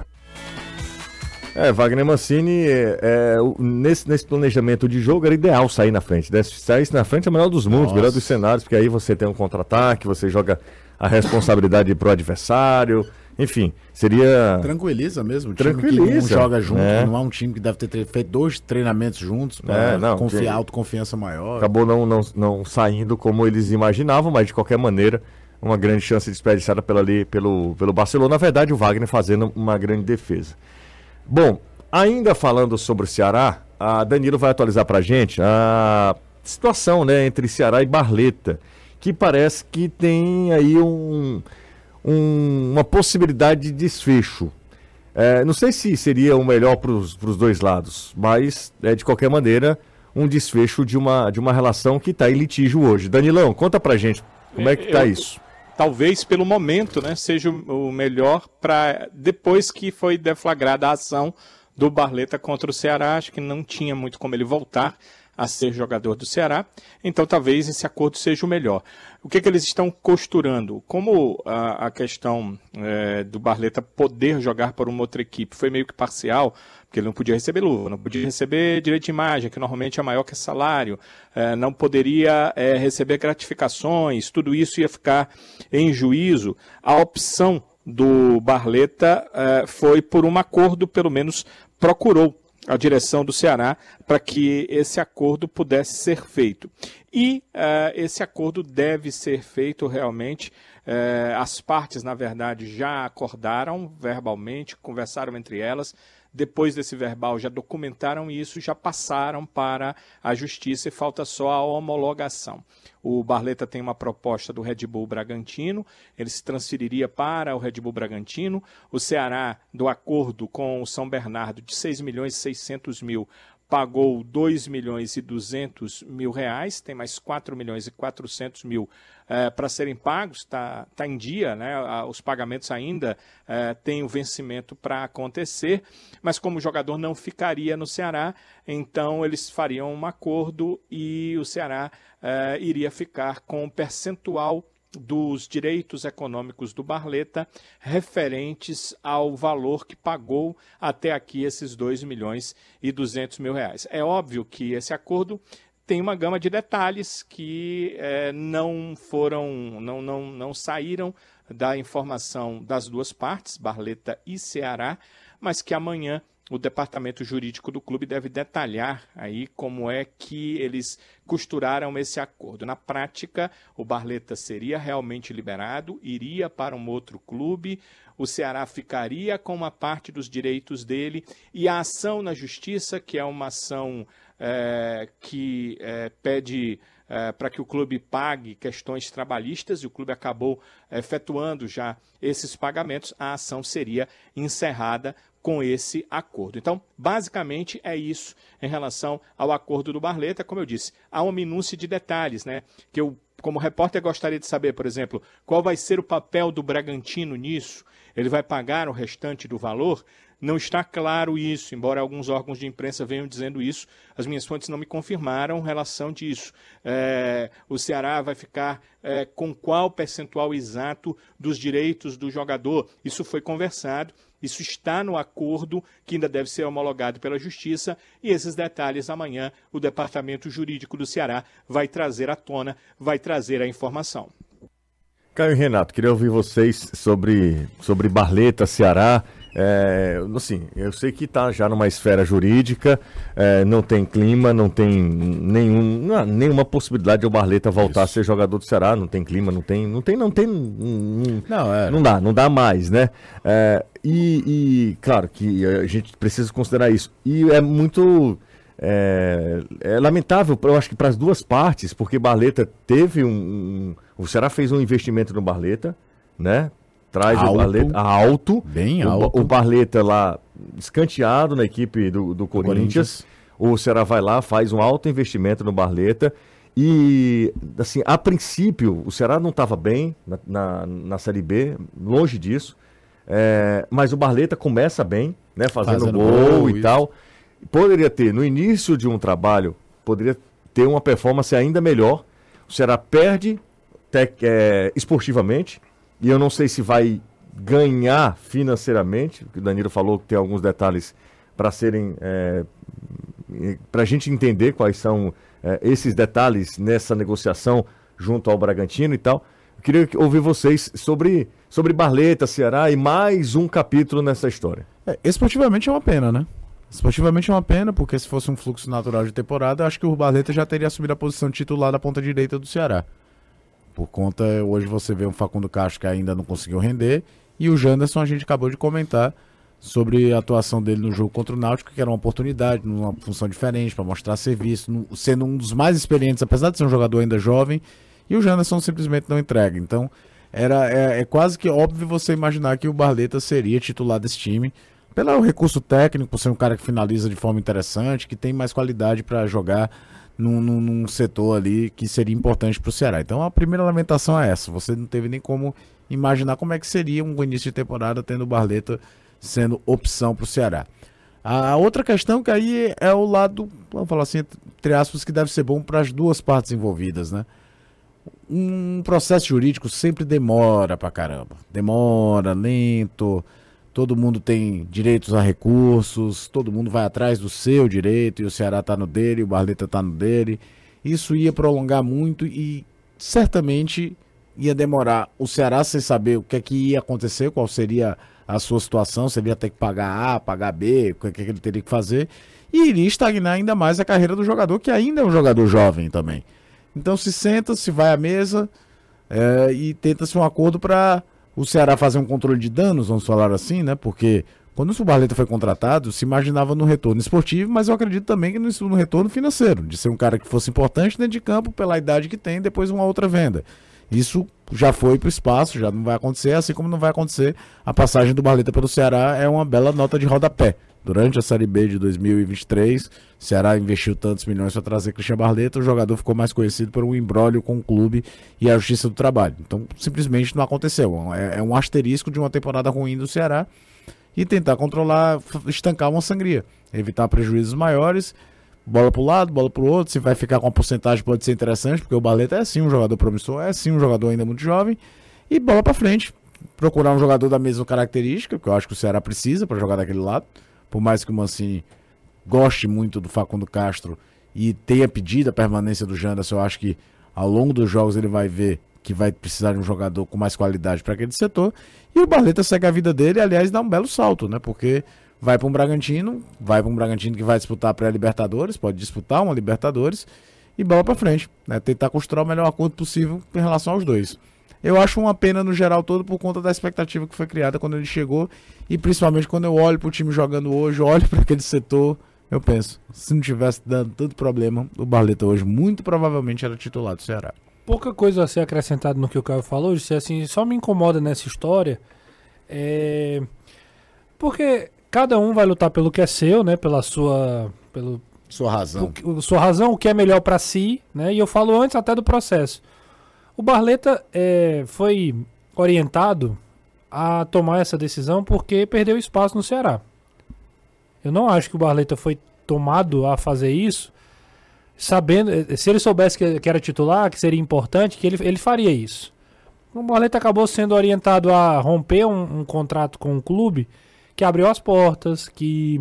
É, Wagner Mancini, é, é, o- nesse, nesse planejamento de jogo era ideal sair na frente. Né? Se sair na frente é o melhor dos mundos, Nossa. melhor dos cenários, porque aí você tem um contra-ataque, você joga a responsabilidade pro adversário. Enfim, seria. Tranquiliza mesmo. O time que Tranquiliza, não joga junto, né? não é um time que deve ter feito dois treinamentos juntos para É, não, confiar, que- autoconfiança maior. Acabou não, não, não saindo como eles imaginavam, mas de qualquer maneira, uma grande chance desperdiçada pela, ali, pelo, pelo Barcelona. Na verdade, o Wagner fazendo uma grande defesa. Bom, ainda falando sobre o Ceará, a Danilo vai atualizar pra gente a situação né, entre Ceará e Barleta, que parece que tem aí um, um- uma possibilidade de desfecho. É, não sei se seria o melhor para os dois lados, mas é, de qualquer maneira um desfecho de uma, de uma relação que está em litígio hoje. Danilão, conta pra gente como é que está isso. Talvez pelo momento, né, seja o o melhor para depois que foi deflagrada a ação do Barleta contra o Ceará, acho que não tinha muito como ele voltar a ser jogador do Ceará, então talvez esse acordo seja o melhor. O que, que eles estão costurando? Como a, a questão eh, do Barleta poder jogar para uma outra equipe foi meio que parcial, porque ele não podia receber luva, não podia receber direito de imagem, que normalmente é maior que salário, eh, não poderia eh, receber gratificações, tudo isso ia ficar em juízo. A opção do Barleta eh, foi por um acordo, pelo menos procurou a direção do Ceará para que esse acordo pudesse ser feito. E eh, esse acordo deve ser feito realmente. Eh, as partes, na verdade, já acordaram verbalmente, conversaram entre elas. Depois desse verbal, já documentaram isso, já passaram para a justiça e falta só a homologação. O Barleta tem uma proposta do Red Bull Bragantino, ele se transferiria para o Red Bull Bragantino. O Ceará, do acordo com o São Bernardo de 6 milhões e 600 mil, pagou 2 milhões e 200 mil reais, tem mais 4 milhões e 400 mil para serem pagos, está tá em dia, né? os pagamentos ainda eh, têm o vencimento para acontecer, mas como o jogador não ficaria no Ceará, então eles fariam um acordo e o Ceará eh, iria ficar com um percentual dos direitos econômicos do Barleta referentes ao valor que pagou até aqui esses 2 milhões e 200 mil reais. É óbvio que esse acordo tem uma gama de detalhes que eh, não foram, não, não, não saíram da informação das duas partes, Barleta e Ceará, mas que amanhã o departamento jurídico do clube deve detalhar aí como é que eles costuraram esse acordo. Na prática, o Barleta seria realmente liberado, iria para um outro clube, o Ceará ficaria com uma parte dos direitos dele e a ação na justiça, que é uma ação eh, que eh, pede eh, para que o clube pague questões trabalhistas e o clube acabou efetuando já esses pagamentos, a ação seria encerrada com esse acordo. Então, basicamente é isso em relação ao acordo do Barleta. Como eu disse, há uma minúcia de detalhes, né? Que eu, como repórter, gostaria de saber, por exemplo, qual vai ser o papel do Bragantino nisso? Ele vai pagar o restante do valor? Não está claro isso, embora alguns órgãos de imprensa venham dizendo isso, as minhas fontes não me confirmaram relação disso. É, o Ceará vai ficar é, com qual percentual exato dos direitos do jogador? Isso foi conversado, isso está no acordo que ainda deve ser homologado pela Justiça e esses detalhes amanhã o Departamento Jurídico do Ceará vai trazer à tona, vai trazer a informação. Caio e Renato, queria ouvir vocês sobre, sobre Barleta, Ceará. É, assim, eu sei que está já numa esfera jurídica, é, não tem clima, não tem nenhum, não há nenhuma possibilidade de o Barleta voltar a ser jogador do Ceará, não tem clima, não tem, não tem, não tem, não, Não, é. não dá, não dá mais, né? É, e, e, claro que a gente precisa considerar isso. E é muito é, é lamentável, eu acho que para as duas partes, porque Barleta teve um, um- O Ceará fez um investimento no Barleta, né? Traz Alto. o Barleta alto. Bem o, alto. O Barleta lá escanteado na equipe do, do Corinthians. Corinthians. O Ceará vai lá, faz um alto investimento no Barleta. E, assim, a princípio, o Ceará não estava bem na, na, na Série B, longe disso. É, mas o Barleta começa bem, né? Fazendo, Fazendo gol, gol, e isso. tal. Poderia ter, no início de um trabalho, poderia ter uma performance ainda melhor. O Ceará perde tec- é, esportivamente, e eu não sei se vai ganhar financeiramente, o Danilo falou que tem alguns detalhes para serem. É, para a gente entender quais são é, esses detalhes nessa negociação junto ao Bragantino e tal. Eu queria ouvir vocês sobre, sobre Barleta, Ceará e mais um capítulo nessa história. É, esportivamente é uma pena, né? Esportivamente é uma pena, porque se fosse um fluxo natural de temporada, acho que o Barleta já teria assumido a posição titular da ponta direita do Ceará. Por conta, hoje você vê um Facundo Castro que ainda não conseguiu render, e o Janderson a gente acabou de comentar sobre a atuação dele no jogo contra o Náutico, que era uma oportunidade, numa função diferente, para mostrar serviço, sendo um dos mais experientes, apesar de ser um jogador ainda jovem, e o Janderson simplesmente não entrega. Então, era, é, é quase que óbvio você imaginar que o Barleta seria titular desse time, pelo recurso técnico, por ser um cara que finaliza de forma interessante, que tem mais qualidade para jogar num, num, num, setor ali que seria importante para o Ceará. Então a primeira lamentação é essa. Você não teve nem como imaginar como é que seria um início de temporada tendo o Barleta sendo opção para o Ceará. A outra questão que aí é o lado, vamos falar assim, entre aspas, que deve ser bom para as duas partes envolvidas, né? Um processo jurídico sempre demora pra caramba. Demora, lento todo mundo tem direitos a recursos, todo mundo vai atrás do seu direito, e o Ceará está no dele, o Barleta está no dele. Isso ia prolongar muito e certamente ia demorar o Ceará sem saber o que é que ia acontecer, qual seria a sua situação, se ele ia ter que pagar A, pagar B, o que, é que ele teria que fazer, e iria estagnar ainda mais a carreira do jogador, que ainda é um jogador jovem também. Então se senta, se vai à mesa é, e tenta-se um acordo para o Ceará fazer um controle de danos, vamos falar assim, né? Porque quando o Subarleta foi contratado, se imaginava no retorno esportivo, mas eu acredito também que no, no retorno financeiro, de ser um cara que fosse importante dentro de campo pela idade que tem, depois uma outra venda. Isso já foi para o espaço, já não vai acontecer, assim como não vai acontecer a passagem do Barleta pelo Ceará, é uma bela nota de rodapé. Durante a Série B de 2023, o Ceará investiu tantos milhões para trazer Cristian Barleta, o jogador ficou mais conhecido por um embrólio com o clube e a Justiça do Trabalho. Então, simplesmente não aconteceu. É, é um asterisco de uma temporada ruim do Ceará e tentar controlar, estancar uma sangria, evitar prejuízos maiores. Bola para o lado, bola para o outro. Se vai ficar com uma porcentagem, pode ser interessante, porque o Barleta é sim um jogador promissor, é sim um jogador ainda muito jovem. E bola para frente. Procurar um jogador da mesma característica, que eu acho que o Ceará precisa para jogar daquele lado por mais que o Mancini goste muito do Facundo Castro e tenha pedido a permanência do Janderson, eu acho que ao longo dos jogos ele vai ver que vai precisar de um jogador com mais qualidade para aquele setor. E o Barleta segue a vida dele, aliás, dá um belo salto, né? Porque vai para um Bragantino, vai para um Bragantino que vai disputar a pré-Libertadores, pode disputar uma Libertadores e bola para frente, né? Tentar construir o melhor acordo possível em relação aos dois. Eu acho uma pena no geral todo por conta da expectativa que foi criada quando ele chegou e principalmente quando eu olho para o time jogando hoje, olho para aquele setor, eu penso, se não tivesse dando tanto problema, o Barleta hoje muito provavelmente era titular do Ceará. Pouca coisa a ser acrescentado no que o Caio falou, se assim, só me incomoda nessa história é porque cada um vai lutar pelo que é seu, né, pela sua pelo sua razão. O, sua razão, o que é melhor para si, né? E eu falo antes até do processo. O Barleta é, foi orientado a tomar essa decisão porque perdeu espaço no Ceará. Eu não acho que o Barleta foi tomado a fazer isso sabendo, se ele soubesse que, que era titular, que seria importante, que ele, ele faria isso. O Barleta acabou sendo orientado a romper um, um contrato com o um clube que abriu as portas, que,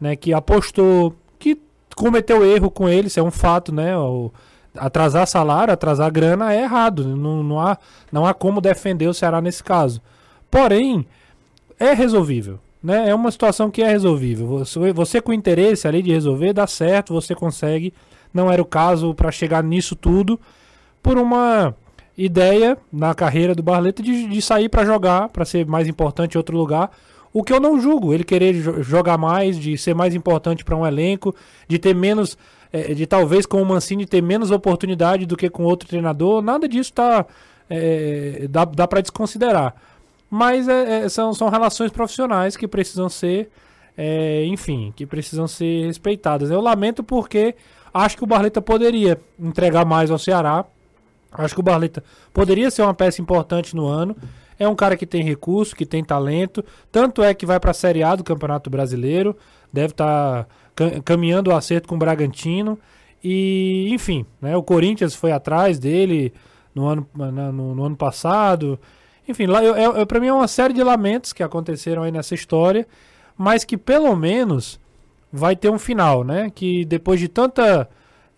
né, que apostou, que cometeu erro com ele, isso é um fato, né? O, atrasar salário, atrasar grana é errado. Não, não, há, não há como defender o Ceará nesse caso. Porém, é resolvível. Né? É uma situação que é resolvível. Você, você com interesse ali de resolver, dá certo, você consegue. Não era o caso para chegar nisso tudo por uma ideia na carreira do Barleta de, de sair para jogar, para ser mais importante em outro lugar. O que eu não julgo, ele querer jogar mais, de ser mais importante para um elenco, de ter menos é, de talvez com o Mancini ter menos oportunidade do que com outro treinador, nada disso tá, é, dá, dá para desconsiderar. Mas é, é, são, são relações profissionais que precisam ser, é, enfim, que precisam ser respeitadas. Eu lamento porque acho que o Barleta poderia entregar mais ao Ceará. Acho que o Barleta poderia ser uma peça importante no ano. É um cara que tem recurso, que tem talento. Tanto é que vai para a Série A do Campeonato Brasileiro. Deve estar. Tá caminhando o acerto com o Bragantino. E, enfim, né, o Corinthians foi atrás dele no ano, no, no ano passado. Enfim, lá, eu, eu, para mim é uma série de lamentos que aconteceram aí nessa história, mas que pelo menos vai ter um final, né? Que depois de tanta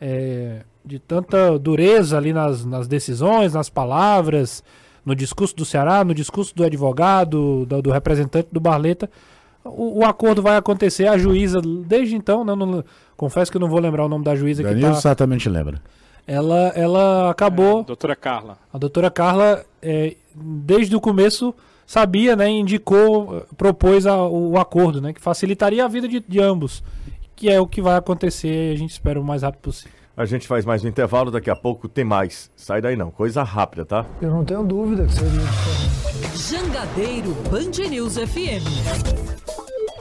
é, de tanta dureza ali nas, nas decisões, nas palavras, no discurso do Ceará, no discurso do advogado, do, do representante do Barleta, o, o, acordo vai acontecer. A juíza, desde então, né, não, confesso que eu não vou lembrar o nome da juíza Danilo que tá, certamente lembra. Ela, ela acabou. É, doutora Carla. A doutora Carla, é, desde o começo, sabia, né, indicou, propôs a, o acordo, né, que facilitaria a vida de, de ambos, que é o que vai acontecer. A gente espera o mais rápido possível. A gente faz mais um intervalo, daqui a pouco tem mais. Sai daí não, coisa rápida, tá? Eu não tenho dúvida que seria. Jangadeiro Band News FM.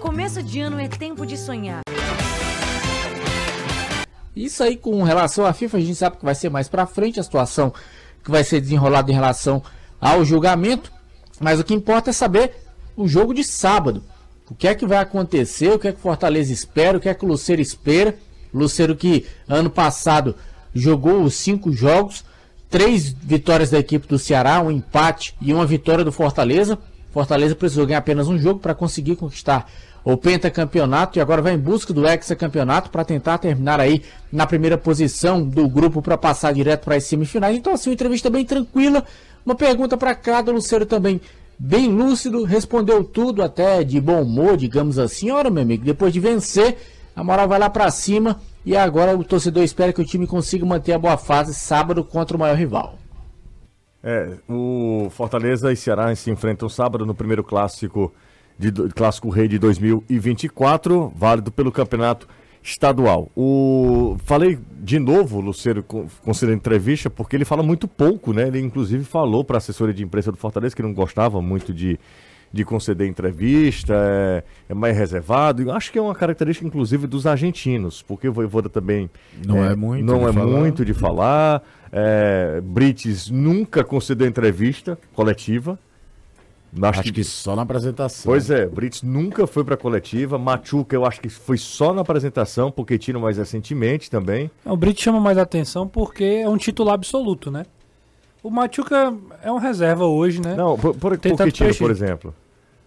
Começo de ano é tempo de sonhar. Isso aí com relação à FIFA, a gente sabe que vai ser mais para frente a situação que vai ser desenrolada em relação ao julgamento, mas o que importa é saber o jogo de sábado. O que é que vai acontecer, o que é que Fortaleza espera, o que é que o Luceiro espera Luceiro que ano passado jogou os cinco jogos, três vitórias da equipe do Ceará, um empate e uma vitória do Fortaleza. Fortaleza precisou ganhar apenas um jogo para conseguir conquistar o pentacampeonato e agora vai em busca do hexacampeonato para tentar terminar aí na primeira posição do grupo para passar direto para as semifinais. Então assim, uma entrevista bem tranquila, uma pergunta para cada Luceiro também bem lúcido, respondeu tudo até de bom humor, digamos assim. Ora, meu amigo, depois de vencer, a moral vai lá para cima e agora o torcedor espera que o time consiga manter a boa fase sábado contra o maior rival. É, o Fortaleza e Ceará se enfrentam sábado no primeiro clássico de clássico rei de 2024, válido pelo campeonato estadual. O falei de novo, Luceiro, considerando entrevista, porque ele fala muito pouco, né? Ele inclusive falou para a assessoria de imprensa do Fortaleza que não gostava muito de de conceder entrevista, é, é mais reservado. Eu acho que é uma característica, inclusive, dos argentinos, porque o Voivoda também não é, é muito, não de é falar. muito de falar. É, Brites nunca concedeu entrevista coletiva. Acho, acho que... que... só na apresentação. Pois é, Brits nunca foi para coletiva. Machuca, eu acho que foi só na apresentação, porque tira mais recentemente também. O Brits chama mais atenção porque é um titular absoluto, né? O Machuca é um reserva hoje, né? Não, por, por, Pochettino, por exemplo.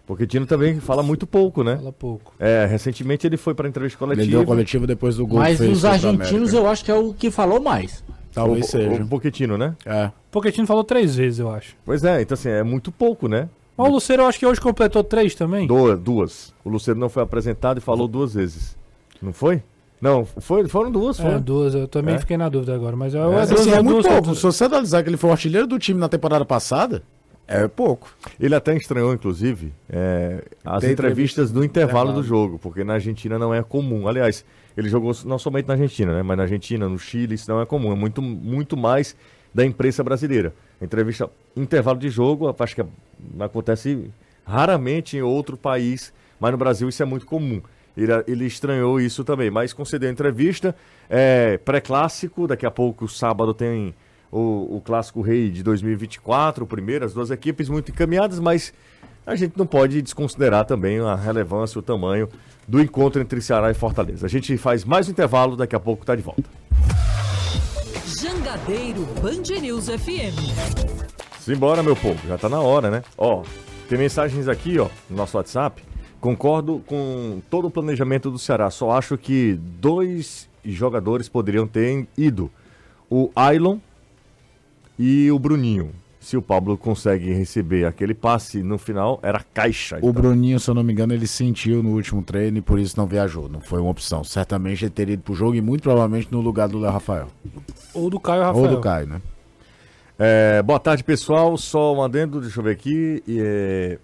Pochettino também fala muito pouco, né? Fala pouco. É, recentemente ele foi para entrevista coletiva. Ele deu coletiva depois do gol. Mas os argentinos eu acho que é o que falou mais. Talvez o, seja. O Pochettino, né? É. Pochettino falou três vezes, eu acho. Pois é, então assim, é muito pouco, né? Mas o Luceiro eu acho que hoje completou três também. Duas. duas. O Luceiro não foi apresentado e falou duas vezes. Não foi? Não, foi, foram duas, foram. É, duas, eu também é. fiquei na dúvida agora, mas eu, é, assim, é muito pouco. Se você analisar que ele foi o artilheiro do time na temporada passada, é pouco. Ele até estranhou, inclusive, é, as Tem entrevistas intervalo, intervalo do jogo, porque na Argentina não é comum. Aliás, ele jogou não somente na Argentina, né, mas na Argentina, no Chile, isso não é comum. É muito, muito mais da imprensa brasileira. Entrevista, intervalo de jogo, acho que acontece raramente em outro país, mas no Brasil isso é muito comum. Ele, ele estranhou isso também, mas concedeu entrevista. É, Pré-clássico, daqui a pouco, sábado, tem o, o Clássico Rei de 2024, o primeiro, as duas equipes muito encaminhadas, mas a gente não pode desconsiderar também a relevância, o tamanho do encontro entre Ceará e Fortaleza. A gente faz mais um intervalo, daqui a pouco está de volta. Jangadeiro Band News FM. Simbora, meu povo, já está na hora, né? Ó, tem mensagens aqui, ó, no nosso WhatsApp. Concordo com todo o planejamento do Ceará. Só acho que dois jogadores poderiam ter ido. O Ailon e o Bruninho. Se o Pablo consegue receber aquele passe no final, era caixa. O então. Bruninho, se eu não me engano, ele sentiu no último treino e por isso não viajou. Não foi uma opção. Certamente ele teria ido pro jogo e muito provavelmente no lugar do Léo Rafael. Ou do Caio Rafael. Ou do Caio, né? É, boa tarde, pessoal. Só um adendo, deixa eu ver aqui. É,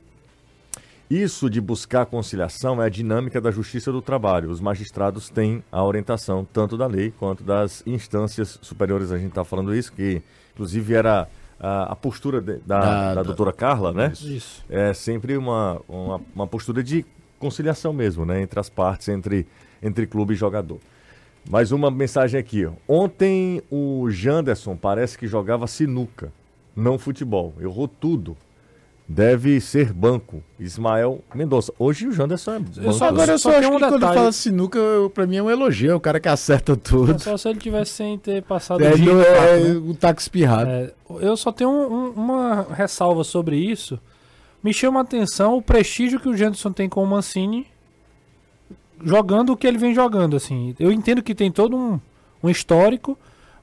isso de buscar conciliação é a dinâmica da justiça do trabalho. Os magistrados têm a orientação tanto da lei quanto das instâncias superiores. A gente está falando isso, que inclusive era a, a postura de, da, ah, da, doutora Carla, né? Isso. É sempre uma, uma, uma, postura de conciliação mesmo, né? Entre as partes, entre, entre clube e jogador. Mais uma mensagem aqui. Ontem o Janderson parece que jogava sinuca, não futebol. Errou tudo deve ser banco. Ismael Mendonça. Hoje o Janderson é banco. Eu só, agora eu só, só acho um que detalhe. quando fala sinuca, eu, pra mim é um elogio, é o cara que acerta tudo. É só se ele tivesse sem ter passado é, o dia. É, né? o táxi espirrado. É, eu só tenho um, um, uma ressalva sobre isso. Me chama a atenção o prestígio que o Janderson tem com o Mancini jogando o que ele vem jogando, assim. Eu entendo que tem todo um, um histórico,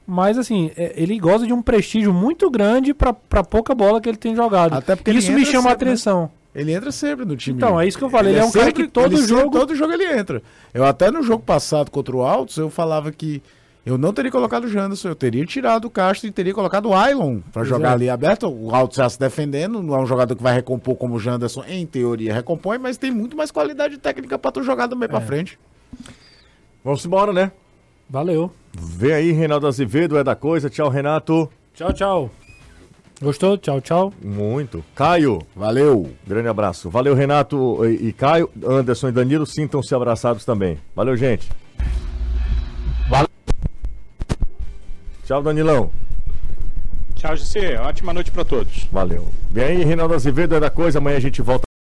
mas assim, é, ele goza de um prestígio muito grande pra, pra pouca bola que ele tem jogado. Até porque ele Isso me chama a sempre, né? atenção. Ele entra sempre no time. Então, é isso que eu falei, ele é um cara que todo ele sempre- jogo- todo jogo ele entra. Eu até no jogo passado contra o Altos, eu falava que eu não teria colocado o Janderson, eu teria tirado o Castro e teria colocado o Ailon pra Pois jogar é. ali aberto. O Altos já se defendendo, não é um jogador que vai recompor como o Janderson, em teoria recompõe, mas tem muito mais qualidade técnica pra tu jogar também pra É. frente. Vamos embora, né? Valeu. Vem aí, Reinaldo Azevedo, é da coisa. Tchau, Renato. Tchau, tchau. Gostou? Tchau, tchau. Muito. Caio. Valeu. Grande abraço. Valeu, Renato e, e Caio. Anderson e Danilo, sintam-se abraçados também. Valeu, gente. Valeu. Tchau, Danilão. Tchau, GC. Ótima noite pra todos. Valeu. Vem aí, Reinaldo Azevedo, é da coisa. Amanhã a gente volta.